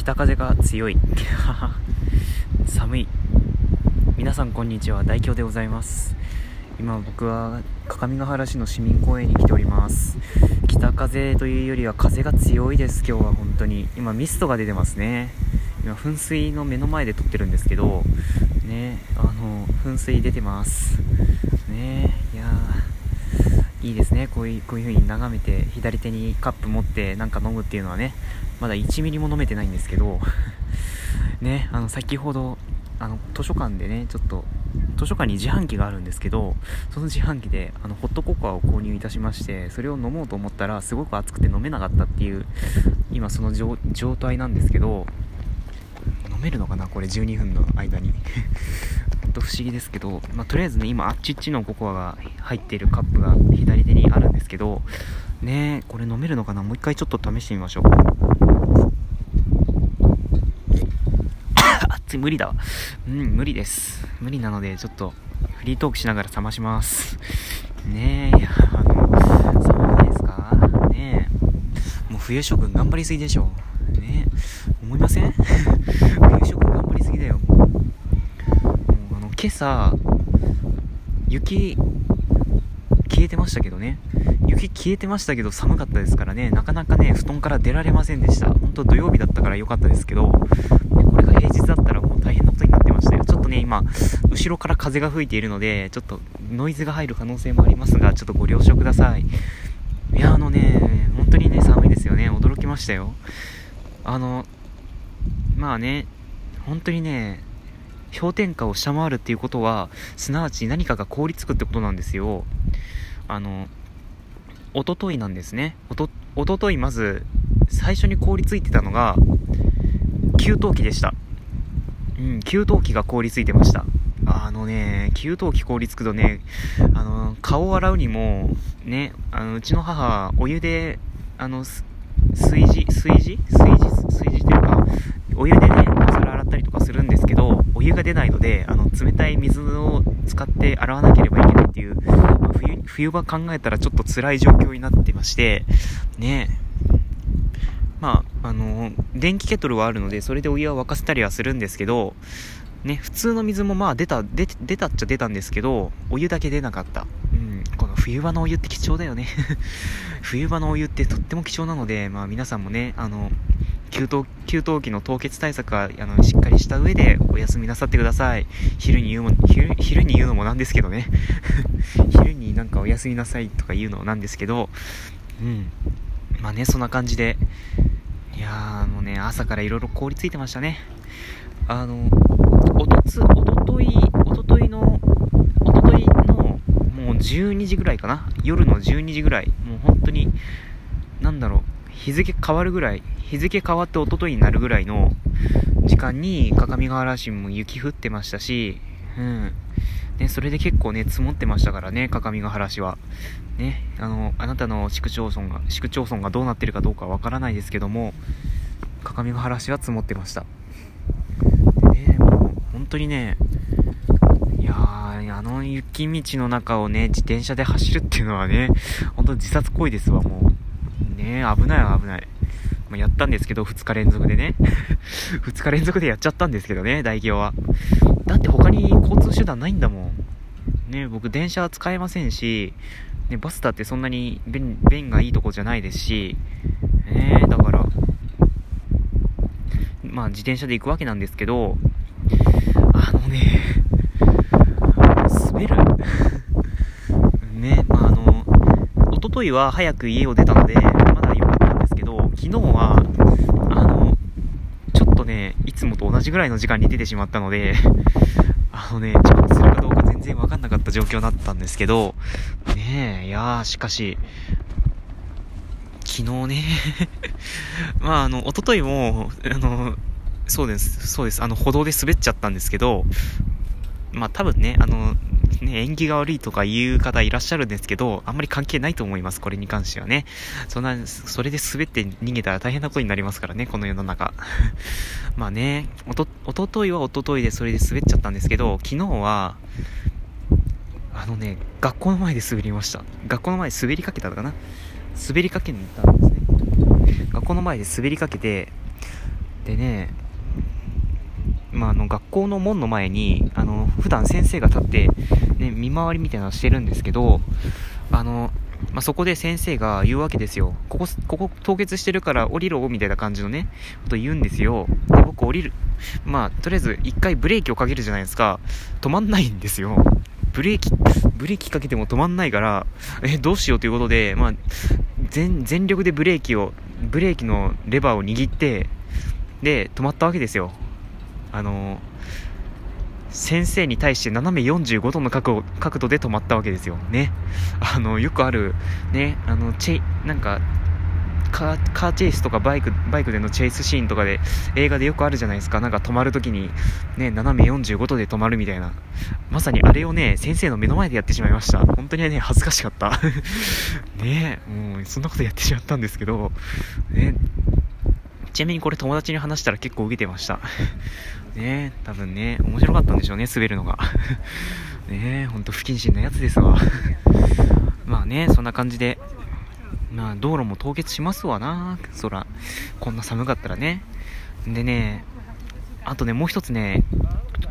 北風が強い。寒い。皆さんこんにちは。大京でございます。今僕は各務原市の市民公園に来ております。北風というよりは風が強いです。今日は本当に。今ミストが出てますね。今噴水の目の前で撮ってるんですけど。ねあの噴水出てます。ねいやいいですね。こういうこういう風に眺めて左手にカップ持ってなんか飲むっていうのはね。まだ1ミリも飲めてないんですけど ねあの先ほどあの図書館でねちょっと図書館に自販機があるんですけどその自販機であのホットココアを購入いたしましてそれを飲もうと思ったらすごく暑くて飲めなかったっていう今その状態なんですけど飲めるのかなこれ12分の間に。本当不思議ですけど、まあ、とりあえずね今あっちっちのココアが入っているカップが左手にあるんですけどねこれ飲めるのかなもう一回ちょっと試してみましょう。熱い無理だ。わうん無理です。無理なのでちょっとフリートークしながら冷まします。ねえいやあの寒くないですか。ねえ。もう冬将軍頑張りすぎでしょねえ。思いません？冬将軍頑張りすぎだよ。もうもうあの今朝雪消えてましたけどね。雪消えてましたけど寒かったですからね。なかなかね布団から出られませんでした。本当土曜日だったから良かったですけどこれが平日だったらもう大変なことになってましたよ。ちょっとね今後ろから風が吹いているのでちょっとノイズが入る可能性もありますがちょっとご了承ください。いやあのね本当にね寒いですよね。驚きましたよ。あのまあね本当にね氷点下を下回るっていうことはすなわち何かが凍りつくってことなんですよ。あのおとといなんですね。おとおとといまず最初に凍りついてたのが給湯器でした。うん給湯器が凍りついてました。あのね給湯器凍りつくとねあの顔を洗うにもねあのうちの母お湯であの炊事炊事？炊事？炊事というかお湯でねお皿洗ったりとかするんですけどお湯が出ないのであの冷たい水を使って洗わなければいけないっていう、まあ、冬冬場考えたらちょっと辛い状況になってましてねまああの電気ケトルはあるのでそれでお湯は沸かせたりはするんですけどね普通の水もまあ出た出出たっちゃ出たんですけどお湯だけ出なかった。うんこの冬場のお湯って貴重だよね。冬場のお湯ってとっても貴重なのでまあ皆さんもねあの給湯給湯器の凍結対策はあのしっかりした上でお休みなさってください。昼に言うも昼昼に言うのもなんですけどね。昼になんかお休みなさいとか言うのもなんですけど。うん。まあねそんな感じで。いやーあのね朝からいろいろ凍りついてましたね。あのおとつおとといおとといのおとといのもう12時ぐらいかな。夜の12時ぐらい。もう本当になんだろう。日付変わるぐらい日付変わって一昨日になるぐらいの時間に各務原市も雪降ってましたし、うん。ね、それで結構ね、積もってましたからね、各務原市は。ね、あの、あなたの市区町村が、市区町村がどうなってるかどうかわからないですけども、各務原市は積もってました。ね、もう、本当にね、いやー、あの雪道の中をね、自転車で走るっていうのはね、本当自殺行為ですわ、もう。ね危ない危ない。まあ、やったんですけど、2日連続でね。2日連続でやっちゃったんですけどね、大行は。だって他に交通手段ないんだもん。ね、僕電車使えませんし、ね、バスだってそんなに便便がいいとこじゃないですし、ね、だから、まあ自転車で行くわけなんですけど、あのね、滑る。ね、まああの、一昨日は早く家を出たので、昨日は、あの、ちょっとね、いつもと同じぐらいの時間に出てしまったので、あのね、遅刻するかどうか全然わかんなかった状況だったんですけど、ねえ、いやー、しかし、昨日ね まあ、あの、一昨日も、あの、そうです、そうです、あの、歩道で滑っちゃったんですけど、まあ多分ね、あの、ね、縁起が悪いとか言う方いらっしゃるんですけど、あんまり関係ないと思います、これに関してはね。そんな、それで滑って逃げたら大変なことになりますからね、この世の中。まあね、おと、おとといはおとといでそれで滑っちゃったんですけど、昨日は、あのね、学校の前で滑りました。学校の前で滑りかけたのかな？滑りかけに行ったんですね。学校の前で滑りかけて、でねまあ、あの学校の門の前にあの普段先生が立って、ね、見回りみたいなのしてるんですけどあのまあ、そこで先生が言うわけですよ。ここ、ここ凍結してるから降りろみたいな感じのね、こと言うんですよ。で、僕降りる。まあ、とりあえず一回ブレーキをかけるじゃないですか。止まんないんですよ。ブレーキ、ブレーキかけても止まんないから、え、どうしようということで、まあ、全、全力でブレーキを、ブレーキのレバーを握って、で、止まったわけですよ。あの先生に対して斜め45度の角度で止まったわけですよ。ね。あの、よくある、ね、あの、チェなんか、カーカーチェイスとかバイクバイクでのチェイスシーンとかで映画でよくあるじゃないですか。なんか止まるときに、ね、斜め45度で止まるみたいな。まさにあれをね先生の目の前でやってしまいました。本当にね恥ずかしかった。ねもうそんなことやってしまったんですけど、ね、ちなみにこれ友達に話したら結構受けてました。ね多分ね、面白かったんでしょうね、滑るのが。ねほんと不謹慎なやつですわ。まあね、そんな感じで、まあ道路も凍結しますわな、そら。こんな寒かったらね。でね、あとね、もう一つね、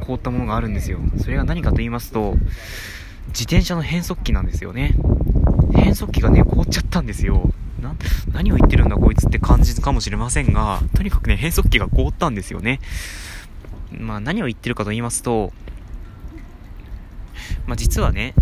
凍ったものがあるんですよ。それが何かと言いますと、自転車の変速機なんですよね。変速機がね、凍っちゃったんですよ。な、何を言ってるんだこいつって感じかもしれませんが、とにかくね、変速機が凍ったんですよね。まあ何を言ってるかと言いますと、まあ実はね、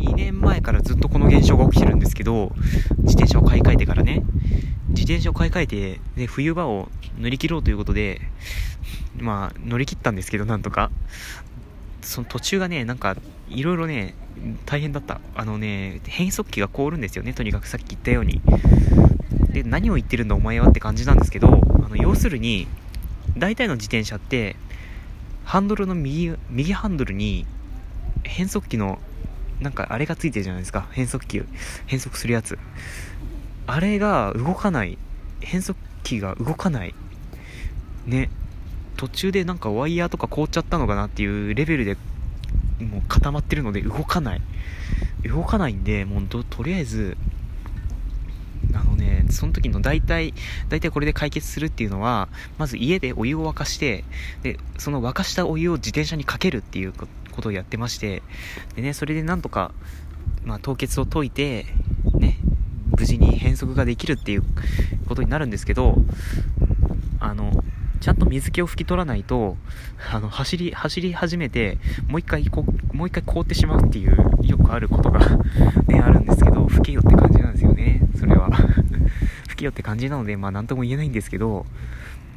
2年前からずっとこの現象が起きてるんですけど、自転車を買い替えてからね、自転車を買い替えて、で、冬場を乗り切ろうということで、まあ乗り切ったんですけど、なんとか。その途中がね、なんか、いろいろね、大変だった。あのね、変速機が凍るんですよね、とにかくさっき言ったように。で、何を言ってるんだお前はって感じなんですけど、あの要するに、大体の自転車ってハンドルの右右ハンドルに変速機のなんかあれがついてるじゃないですか。変速機変速するやつ。あれが動かない。変速機が動かない。ね。途中でなんかワイヤーとか凍っちゃったのかなっていうレベルでもう固まってるので動かない。動かないんでもうとりあえず、その時の大体、大体これで解決するっていうのは、まず家でお湯を沸かして、で、その沸かしたお湯を自転車にかけるっていうことをやってまして、でね、それでなんとか、まあ、凍結を解いて、ね、無事に変速ができるっていうことになるんですけど、あの、ちゃんと水気を拭き取らないと、あの、走り、走り始めて、もう一回こ、もう一回凍ってしまうっていう、よくあることがね、あるんですけど、拭けよって感じなんですよね、それは。吹きよって感じなので、まあなんとも言えないんですけど、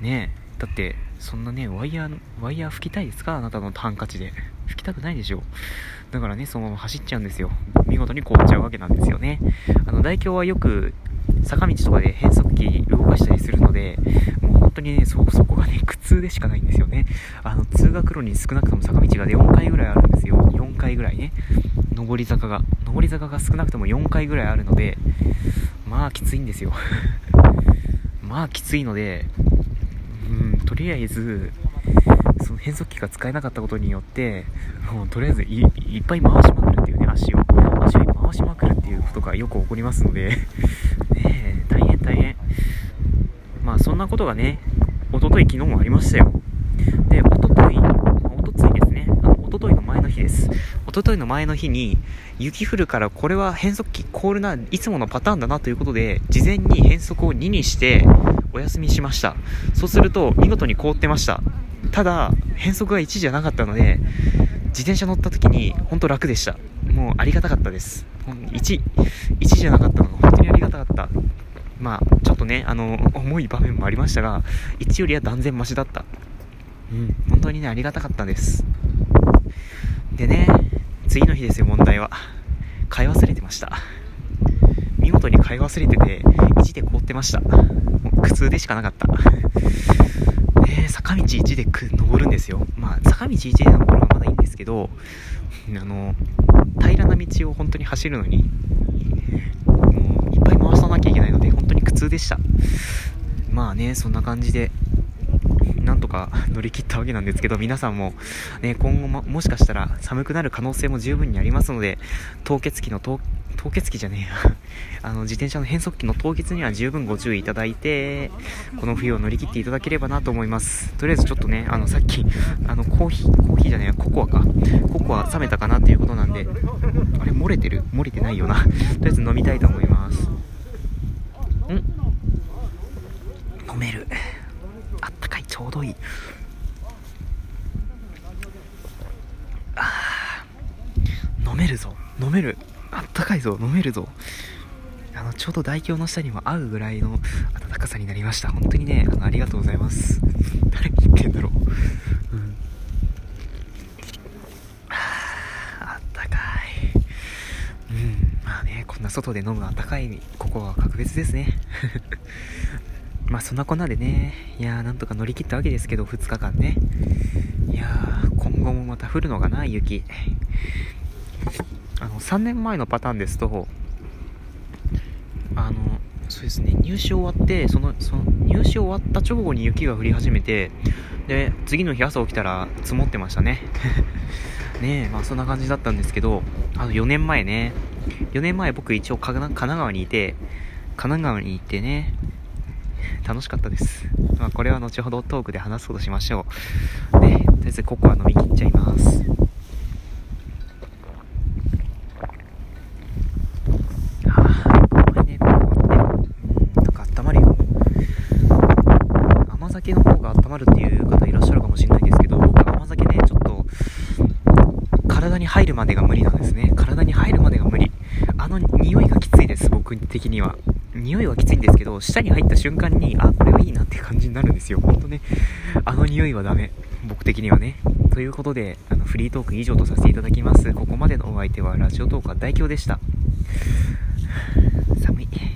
ねだって、そんなね、ワイヤー、ワイヤー吹きたいですか？あなたのハンカチで。吹きたくないでしょ。だからね、そのまま走っちゃうんですよ。見事に凍っちゃうわけなんですよね。あの、大京はよく、坂道とかで変速機動かした、当にね、そ、そこがね、苦痛でしかないんですよね。あの、通学路に少なくとも坂道が4回ぐらいあるんですよ。4回ぐらいね。上り坂が。上り坂が少なくとも4回ぐらいあるので、まあきついんですよ まあきついので、うん、とりあえず、その変速機が使えなかったことによって、もうとりあえずいっぱい回しまくるっていうね、足を。足を回しまくるっていうことがよく起こりますのでねえ大変大変。まあそんなことがね、おととい昨日もありましたよ。で、おととい、おとついですね、あの、おとといの前の日です。おとといの前の日に、雪降るからこれは変速機凍るな、いつものパターンだなということで、事前に変速を2にしてお休みしました。そうすると、見事に凍ってました。ただ、変速が1じゃなかったので、自転車乗った時に本当楽でした。もうありがたかったです。1、1じゃなかったのが本当にありがたかった。まあ、ちょっとね、あの、重い場面もありましたが、1よりは断然マシだった。うん、本当にね、ありがたかったです。でね、次の日ですよ、問題は。買い忘れてました。見事に買い忘れてて、1で凍ってました。もう苦痛でしかなかった。で、坂道1でく登るんですよ。まあ、坂道1で登るのはまだいいんですけど、あの、平らな道を本当に走るのに、もういっぱい回さなきゃいけないので、本当に苦痛でした。まあね、そんな感じで、なんとか 乗り切ったわけなんですけど、皆さんも、ね、今後ももしかしたら寒くなる可能性も十分にありますので、凍結機の凍結機じゃねえや。あの自転車の変速機の凍結には十分ご注意いただいてこの冬を乗り切っていただければなと思います。とりあえずちょっとねあのさっきあのコーヒーコーヒーじゃねえココアか。ココア冷めたかなっていうことなんであれ漏れてる？漏れてないよな。とりあえず飲みたいと思いますん飲める。あったかいちょうどいい。あ飲めるぞ。飲める。あったかいぞ。飲めるぞ。あのちょうど大胸の下にも合うぐらいの暖かさになりました。本当にねあのありがとうございます。誰に言ってんだろう、うん、ああったかい。うん。まあねこんな外で飲むあったかいここは格別ですね。まあそんなこんなでねいやーなんとか乗り切ったわけですけど2日間ね。いやー今後もまた降るのかな雪。あの3年前のパターンですとあのそうですね入試終わってそのその入試終わった直後に雪が降り始めてで次の日朝起きたら積もってましたね。ねえまあそんな感じだったんですけどあの4年前ね。4年前僕一応神奈川にいて神奈川にいてね楽しかったです。まあ、これは後ほどトークで話すことしましょう。ね、とりあえずココア飲み切っちゃいます。はあ、うまいね、ココアって。うん、なんか温まるよ。甘酒の方が温まるっていう方いらっしゃるかもしれないですけど、僕甘酒ね、ちょっと、体に入るまでが無理なんですね。体に入るまでが無理。あの匂いがきついです、僕的には。匂いはきついんですけど、下に入った瞬間に、あ、これはいいなって感じになるんですよ。ほんとね。あの匂いはダメ。僕的にはね。ということで、あの、フリートーク以上とさせていただきます。ここまでのお相手は、ラジオトーカー大京でした。寒い。